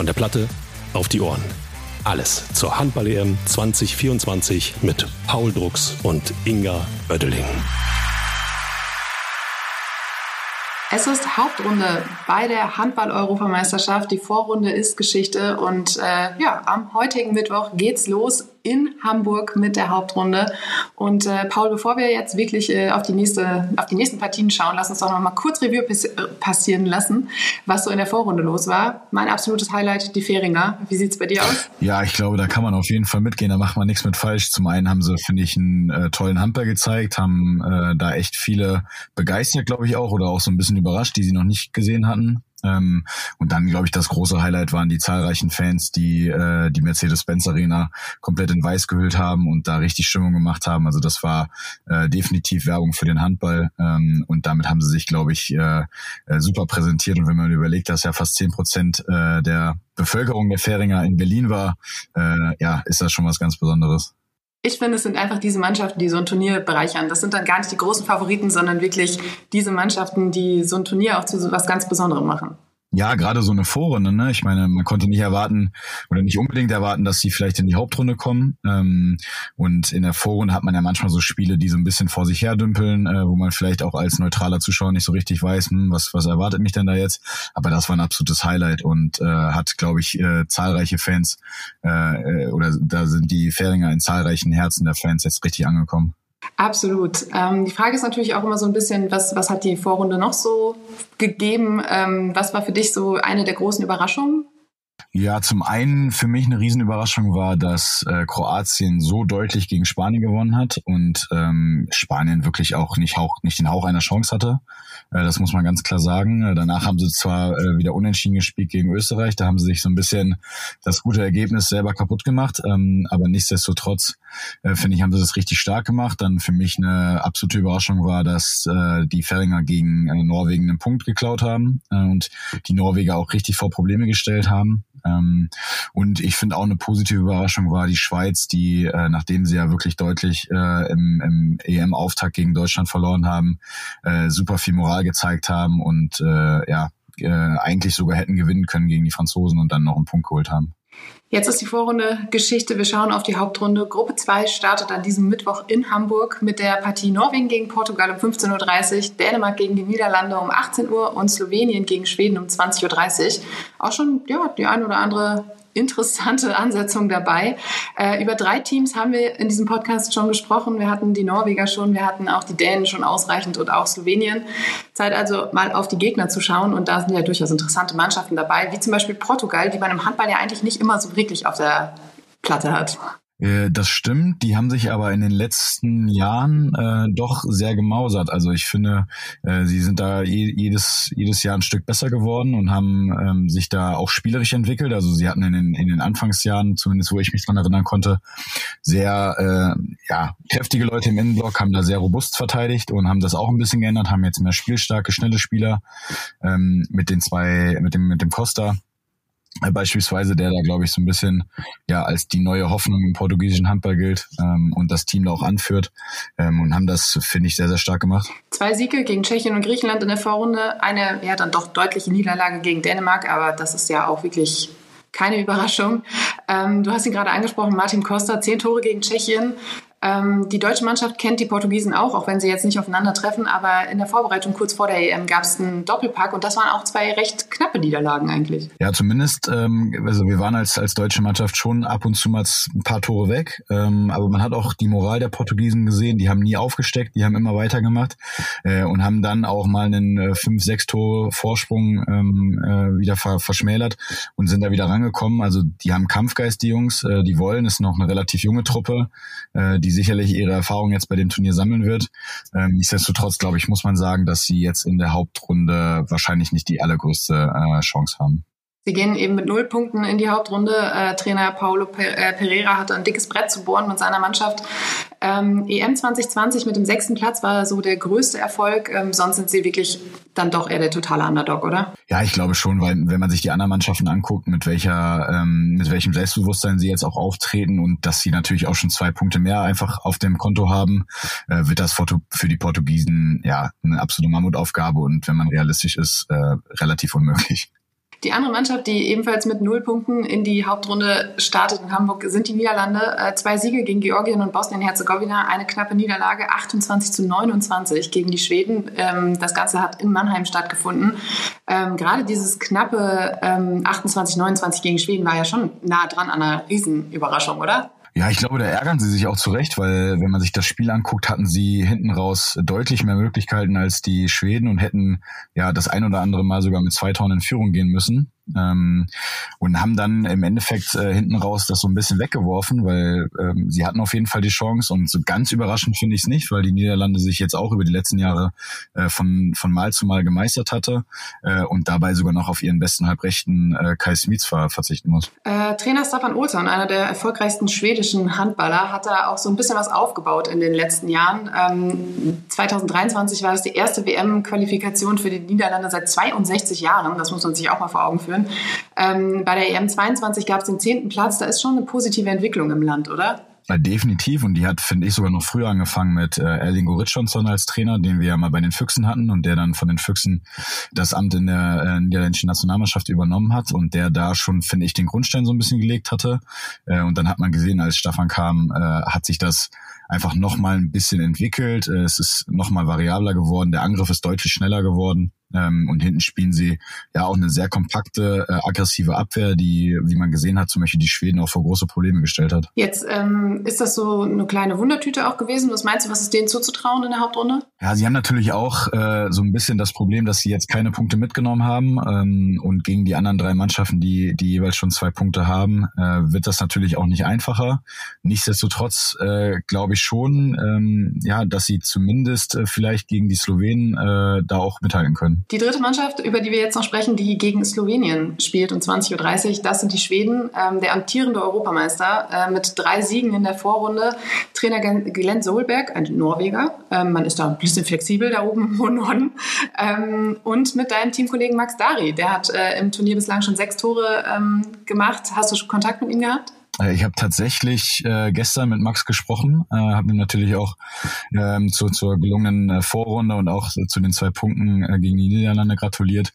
Von der Platte auf die Ohren. Alles zur Handball-EM 2024 mit Paul Drucks und Inga Oeddeling. Es ist Hauptrunde bei der Handball-Europameisterschaft. Die Vorrunde ist Geschichte und äh, ja, am heutigen Mittwoch geht's los in Hamburg mit der Hauptrunde. Und äh, Paul, bevor wir jetzt wirklich äh, auf, die nächste, auf die nächsten Partien schauen, lass uns doch noch mal kurz Revue passieren lassen, was so in der Vorrunde los war. Mein absolutes Highlight, die Fähringer. Wie sieht's bei dir aus? Ja, ich glaube, da kann man auf jeden Fall mitgehen. Da macht man nichts mit falsch. Zum einen haben sie, finde ich, einen äh, tollen Handball gezeigt, haben äh, da echt viele begeistert, glaube ich auch, oder auch so ein bisschen überrascht, die sie noch nicht gesehen hatten. Ähm, und dann, glaube ich, das große Highlight waren die zahlreichen Fans, die äh, die Mercedes-Benz Arena komplett in weiß gehüllt haben und da richtig Stimmung gemacht haben. Also das war äh, definitiv Werbung für den Handball ähm, und damit haben sie sich, glaube ich, äh, äh, super präsentiert. Und wenn man überlegt, dass ja fast zehn Prozent äh, der Bevölkerung der Fähringer in Berlin war, äh, ja, ist das schon was ganz Besonderes. Ich finde, es sind einfach diese Mannschaften, die so ein Turnier bereichern. Das sind dann gar nicht die großen Favoriten, sondern wirklich diese Mannschaften, die so ein Turnier auch zu so was ganz Besonderem machen. Ja, gerade so eine Vorrunde, ne? Ich meine, man konnte nicht erwarten oder nicht unbedingt erwarten, dass sie vielleicht in die Hauptrunde kommen. Ähm, und in der Vorrunde hat man ja manchmal so Spiele, die so ein bisschen vor sich her dümpeln, äh, wo man vielleicht auch als neutraler Zuschauer nicht so richtig weiß, hm, was, was erwartet mich denn da jetzt. Aber das war ein absolutes Highlight und äh, hat, glaube ich, äh, zahlreiche Fans äh, äh, oder da sind die Fähringer in zahlreichen Herzen der Fans jetzt richtig angekommen. Absolut. Ähm, die Frage ist natürlich auch immer so ein bisschen, was, was hat die Vorrunde noch so gegeben? Ähm, was war für dich so eine der großen Überraschungen? Ja, zum einen für mich eine Riesenüberraschung war, dass äh, Kroatien so deutlich gegen Spanien gewonnen hat und ähm, Spanien wirklich auch nicht, hauch, nicht den Hauch einer Chance hatte. Äh, das muss man ganz klar sagen. Äh, danach haben sie zwar äh, wieder unentschieden gespielt gegen Österreich, da haben sie sich so ein bisschen das gute Ergebnis selber kaputt gemacht, ähm, aber nichtsdestotrotz äh, finde ich, haben sie das richtig stark gemacht. Dann für mich eine absolute Überraschung war, dass äh, die Färinger gegen äh, Norwegen einen Punkt geklaut haben äh, und die Norweger auch richtig vor Probleme gestellt haben. Ähm, und ich finde auch eine positive Überraschung war die Schweiz, die, äh, nachdem sie ja wirklich deutlich äh, im, im EM-Auftakt gegen Deutschland verloren haben, äh, super viel Moral gezeigt haben und äh, ja, äh, eigentlich sogar hätten gewinnen können gegen die Franzosen und dann noch einen Punkt geholt haben. Jetzt ist die Vorrunde Geschichte. Wir schauen auf die Hauptrunde. Gruppe 2 startet an diesem Mittwoch in Hamburg mit der Partie Norwegen gegen Portugal um 15.30 Uhr, Dänemark gegen die Niederlande um 18 Uhr und Slowenien gegen Schweden um 20.30 Uhr. Auch schon ja, die ein oder andere interessante Ansetzung dabei. Äh, über drei Teams haben wir in diesem Podcast schon gesprochen. Wir hatten die Norweger schon, wir hatten auch die Dänen schon ausreichend und auch Slowenien. Zeit also mal auf die Gegner zu schauen und da sind ja durchaus interessante Mannschaften dabei, wie zum Beispiel Portugal, die man im Handball ja eigentlich nicht immer so wirklich auf der Platte hat. Äh, das stimmt, die haben sich aber in den letzten Jahren äh, doch sehr gemausert. Also ich finde, äh, sie sind da jedes, jedes Jahr ein Stück besser geworden und haben ähm, sich da auch spielerisch entwickelt. Also sie hatten in den, in den Anfangsjahren, zumindest wo ich mich dran erinnern konnte, sehr äh, ja, kräftige Leute im Innenblock, haben da sehr robust verteidigt und haben das auch ein bisschen geändert, haben jetzt mehr spielstarke, schnelle Spieler ähm, mit den zwei, mit dem, mit dem Costa beispielsweise, der da, glaube ich, so ein bisschen ja als die neue Hoffnung im portugiesischen Handball gilt ähm, und das Team da auch anführt ähm, und haben das, finde ich, sehr, sehr stark gemacht. Zwei Siege gegen Tschechien und Griechenland in der Vorrunde, eine ja dann doch deutliche Niederlage gegen Dänemark, aber das ist ja auch wirklich keine Überraschung. Ähm, du hast ihn gerade angesprochen, Martin Costa, zehn Tore gegen Tschechien. Ähm, die deutsche Mannschaft kennt die Portugiesen auch, auch wenn sie jetzt nicht aufeinandertreffen. Aber in der Vorbereitung kurz vor der EM gab es einen Doppelpack und das waren auch zwei recht knappe Niederlagen eigentlich. Ja, zumindest, ähm, also wir waren als, als deutsche Mannschaft schon ab und zu mal ein paar Tore weg. Ähm, aber man hat auch die Moral der Portugiesen gesehen. Die haben nie aufgesteckt, die haben immer weitergemacht äh, und haben dann auch mal einen äh, 5-6 Tore Vorsprung ähm, äh, wieder ver verschmälert und sind da wieder rangekommen. Also die haben Kampfgeist, die Jungs, äh, die wollen, ist noch eine relativ junge Truppe, äh, die die sicherlich ihre Erfahrung jetzt bei dem Turnier sammeln wird. Ähm, nichtsdestotrotz, glaube ich, muss man sagen, dass sie jetzt in der Hauptrunde wahrscheinlich nicht die allergrößte äh, Chance haben. Sie gehen eben mit null Punkten in die Hauptrunde. Äh, Trainer Paulo äh, Pereira hat ein dickes Brett zu bohren mit seiner Mannschaft. Ähm, EM 2020 mit dem sechsten Platz war so der größte Erfolg. Ähm, sonst sind sie wirklich dann doch eher der totale Underdog, oder? Ja, ich glaube schon, weil wenn man sich die anderen Mannschaften anguckt, mit welcher, ähm, mit welchem Selbstbewusstsein sie jetzt auch auftreten und dass sie natürlich auch schon zwei Punkte mehr einfach auf dem Konto haben, äh, wird das für die Portugiesen ja eine absolute Mammutaufgabe und wenn man realistisch ist, äh, relativ unmöglich. Die andere Mannschaft, die ebenfalls mit null Punkten in die Hauptrunde startet in Hamburg, sind die Niederlande. Äh, zwei Siege gegen Georgien und Bosnien-Herzegowina, eine knappe Niederlage, 28 zu 29 gegen die Schweden. Ähm, das Ganze hat in Mannheim stattgefunden. Ähm, gerade dieses knappe ähm, 28, 29 gegen Schweden war ja schon nah dran an einer Riesenüberraschung, oder? Ja, ich glaube, da ärgern sie sich auch zurecht, weil wenn man sich das Spiel anguckt, hatten sie hinten raus deutlich mehr Möglichkeiten als die Schweden und hätten ja das ein oder andere Mal sogar mit zwei Toren in Führung gehen müssen ähm, und haben dann im Endeffekt äh, hinten raus das so ein bisschen weggeworfen, weil ähm, sie hatten auf jeden Fall die Chance und so ganz überraschend finde ich es nicht, weil die Niederlande sich jetzt auch über die letzten Jahre äh, von, von Mal zu Mal gemeistert hatte äh, und dabei sogar noch auf ihren besten Halbrechten äh, Kai Smits ver verzichten muss. Äh, Trainer Staffan Olsson, einer der erfolgreichsten schwedischen Handballer, hat da auch so ein bisschen was aufgebaut in den letzten Jahren. Ähm, 2023 war es die erste WM-Qualifikation für die Niederlande seit 62 Jahren, das muss man sich auch mal vor Augen führen führen. Ähm, bei der EM22 gab es den zehnten Platz. Da ist schon eine positive Entwicklung im Land, oder? Ja, definitiv. Und die hat, finde ich, sogar noch früher angefangen mit äh, Erling Goritschonsson als Trainer, den wir ja mal bei den Füchsen hatten und der dann von den Füchsen das Amt in der äh, niederländischen Nationalmannschaft übernommen hat und der da schon, finde ich, den Grundstein so ein bisschen gelegt hatte. Äh, und dann hat man gesehen, als Stefan kam, äh, hat sich das einfach nochmal ein bisschen entwickelt. Äh, es ist nochmal variabler geworden. Der Angriff ist deutlich schneller geworden. Ähm, und hinten spielen sie ja auch eine sehr kompakte, äh, aggressive Abwehr, die, wie man gesehen hat, zum Beispiel die Schweden auch vor große Probleme gestellt hat. Jetzt ähm, ist das so eine kleine Wundertüte auch gewesen. Was meinst du, was ist denen zuzutrauen in der Hauptrunde? Ja, sie haben natürlich auch äh, so ein bisschen das Problem, dass sie jetzt keine Punkte mitgenommen haben ähm, und gegen die anderen drei Mannschaften, die, die jeweils schon zwei Punkte haben, äh, wird das natürlich auch nicht einfacher. Nichtsdestotrotz äh, glaube ich schon, ähm, ja, dass sie zumindest äh, vielleicht gegen die Slowenen äh, da auch mithalten können. Die dritte Mannschaft, über die wir jetzt noch sprechen, die gegen Slowenien spielt um 20.30 Uhr, das sind die Schweden. Ähm, der amtierende Europameister äh, mit drei Siegen in der Vorrunde. Trainer Glenn Solberg, ein Norweger. Ähm, man ist da ein bisschen flexibel da oben im Norden. Ähm, und mit deinem Teamkollegen Max Dari. Der hat äh, im Turnier bislang schon sechs Tore ähm, gemacht. Hast du schon Kontakt mit ihm gehabt? Äh, ich habe tatsächlich äh, gestern mit Max gesprochen, äh, habe ihm natürlich auch ähm, zu, zur gelungenen äh, Vorrunde und auch zu den zwei Punkten äh, gegen die Niederlande gratuliert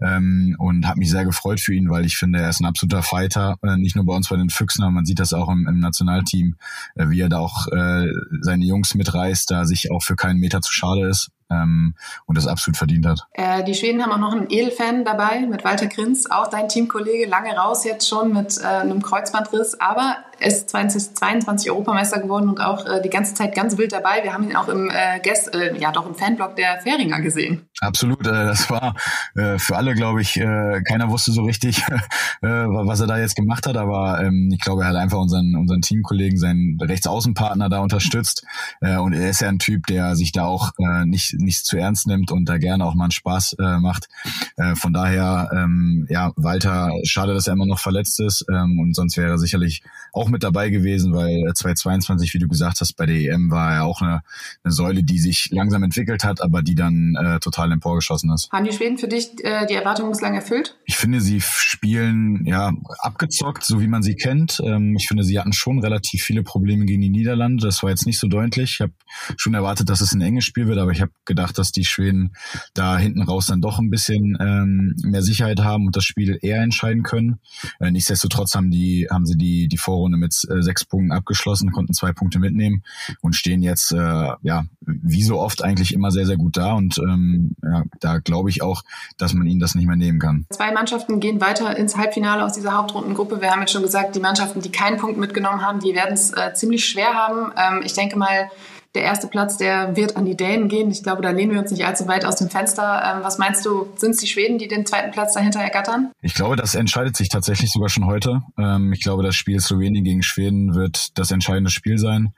ähm, und habe mich sehr gefreut für ihn, weil ich finde, er ist ein absoluter Fighter, äh, nicht nur bei uns bei den Füchsen, aber man sieht das auch im, im Nationalteam, äh, wie er da auch äh, seine Jungs mitreißt, da sich auch für keinen Meter zu schade ist ähm, und das absolut verdient hat. Äh, die Schweden haben auch noch einen Edelfan dabei mit Walter Grins, auch dein Teamkollege, lange raus jetzt schon mit äh, einem Kreuzbandriss, aber ist 2022 Europameister geworden und auch äh, die ganze Zeit ganz wild dabei. Wir haben ihn auch im äh, Guest, äh, ja doch im Fanblog der Fähringer gesehen. Absolut, äh, das war äh, für alle, glaube ich, äh, keiner wusste so richtig, äh, was er da jetzt gemacht hat, aber ähm, ich glaube, er hat einfach unseren unseren Teamkollegen, seinen Rechtsaußenpartner da unterstützt äh, und er ist ja ein Typ, der sich da auch äh, nicht nicht zu ernst nimmt und da gerne auch mal einen Spaß äh, macht. Äh, von daher, ähm, ja, Walter, schade, dass er immer noch verletzt ist ähm, und sonst wäre er sicherlich auch mit dabei gewesen, weil 2022, wie du gesagt hast, bei der EM war er auch eine, eine Säule, die sich langsam entwickelt hat, aber die dann äh, total emporgeschossen ist. Haben die Schweden für dich äh, die Erwartungen bislang erfüllt? Ich finde, sie spielen ja abgezockt, so wie man sie kennt. Ähm, ich finde, sie hatten schon relativ viele Probleme gegen die Niederlande. Das war jetzt nicht so deutlich. Ich habe schon erwartet, dass es ein enges Spiel wird, aber ich habe gedacht, dass die Schweden da hinten raus dann doch ein bisschen ähm, mehr Sicherheit haben und das Spiel eher entscheiden können. Äh, nichtsdestotrotz haben die haben sie die die Vorrunde Runde mit äh, sechs Punkten abgeschlossen, konnten zwei Punkte mitnehmen und stehen jetzt äh, ja wie so oft eigentlich immer sehr, sehr gut da. Und ähm, ja, da glaube ich auch, dass man ihnen das nicht mehr nehmen kann. Zwei Mannschaften gehen weiter ins Halbfinale aus dieser Hauptrundengruppe. Wir haben jetzt schon gesagt, die Mannschaften, die keinen Punkt mitgenommen haben, die werden es äh, ziemlich schwer haben. Ähm, ich denke mal, der erste Platz, der wird an die Dänen gehen. Ich glaube, da lehnen wir uns nicht allzu weit aus dem Fenster. Ähm, was meinst du, sind es die Schweden, die den zweiten Platz dahinter ergattern? Ich glaube, das entscheidet sich tatsächlich sogar schon heute. Ähm, ich glaube, das Spiel Slowenien gegen Schweden wird das entscheidende Spiel sein.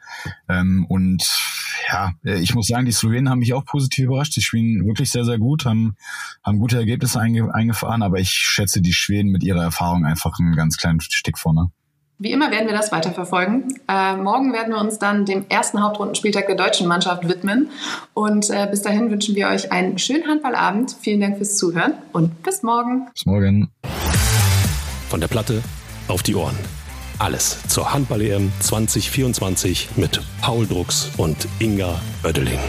Ähm, und ja, ich muss sagen, die Slowenen haben mich auch positiv überrascht. Sie spielen wirklich sehr, sehr gut, haben, haben gute Ergebnisse einge eingefahren, aber ich schätze die Schweden mit ihrer Erfahrung einfach einen ganz kleinen Stick vorne. Wie immer werden wir das weiterverfolgen. Äh, morgen werden wir uns dann dem ersten Hauptrundenspieltag der deutschen Mannschaft widmen. Und äh, bis dahin wünschen wir euch einen schönen Handballabend. Vielen Dank fürs Zuhören und bis morgen. Bis morgen. Von der Platte auf die Ohren. Alles zur Handball-EM 2024 mit Paul Drucks und Inga Oeddeling.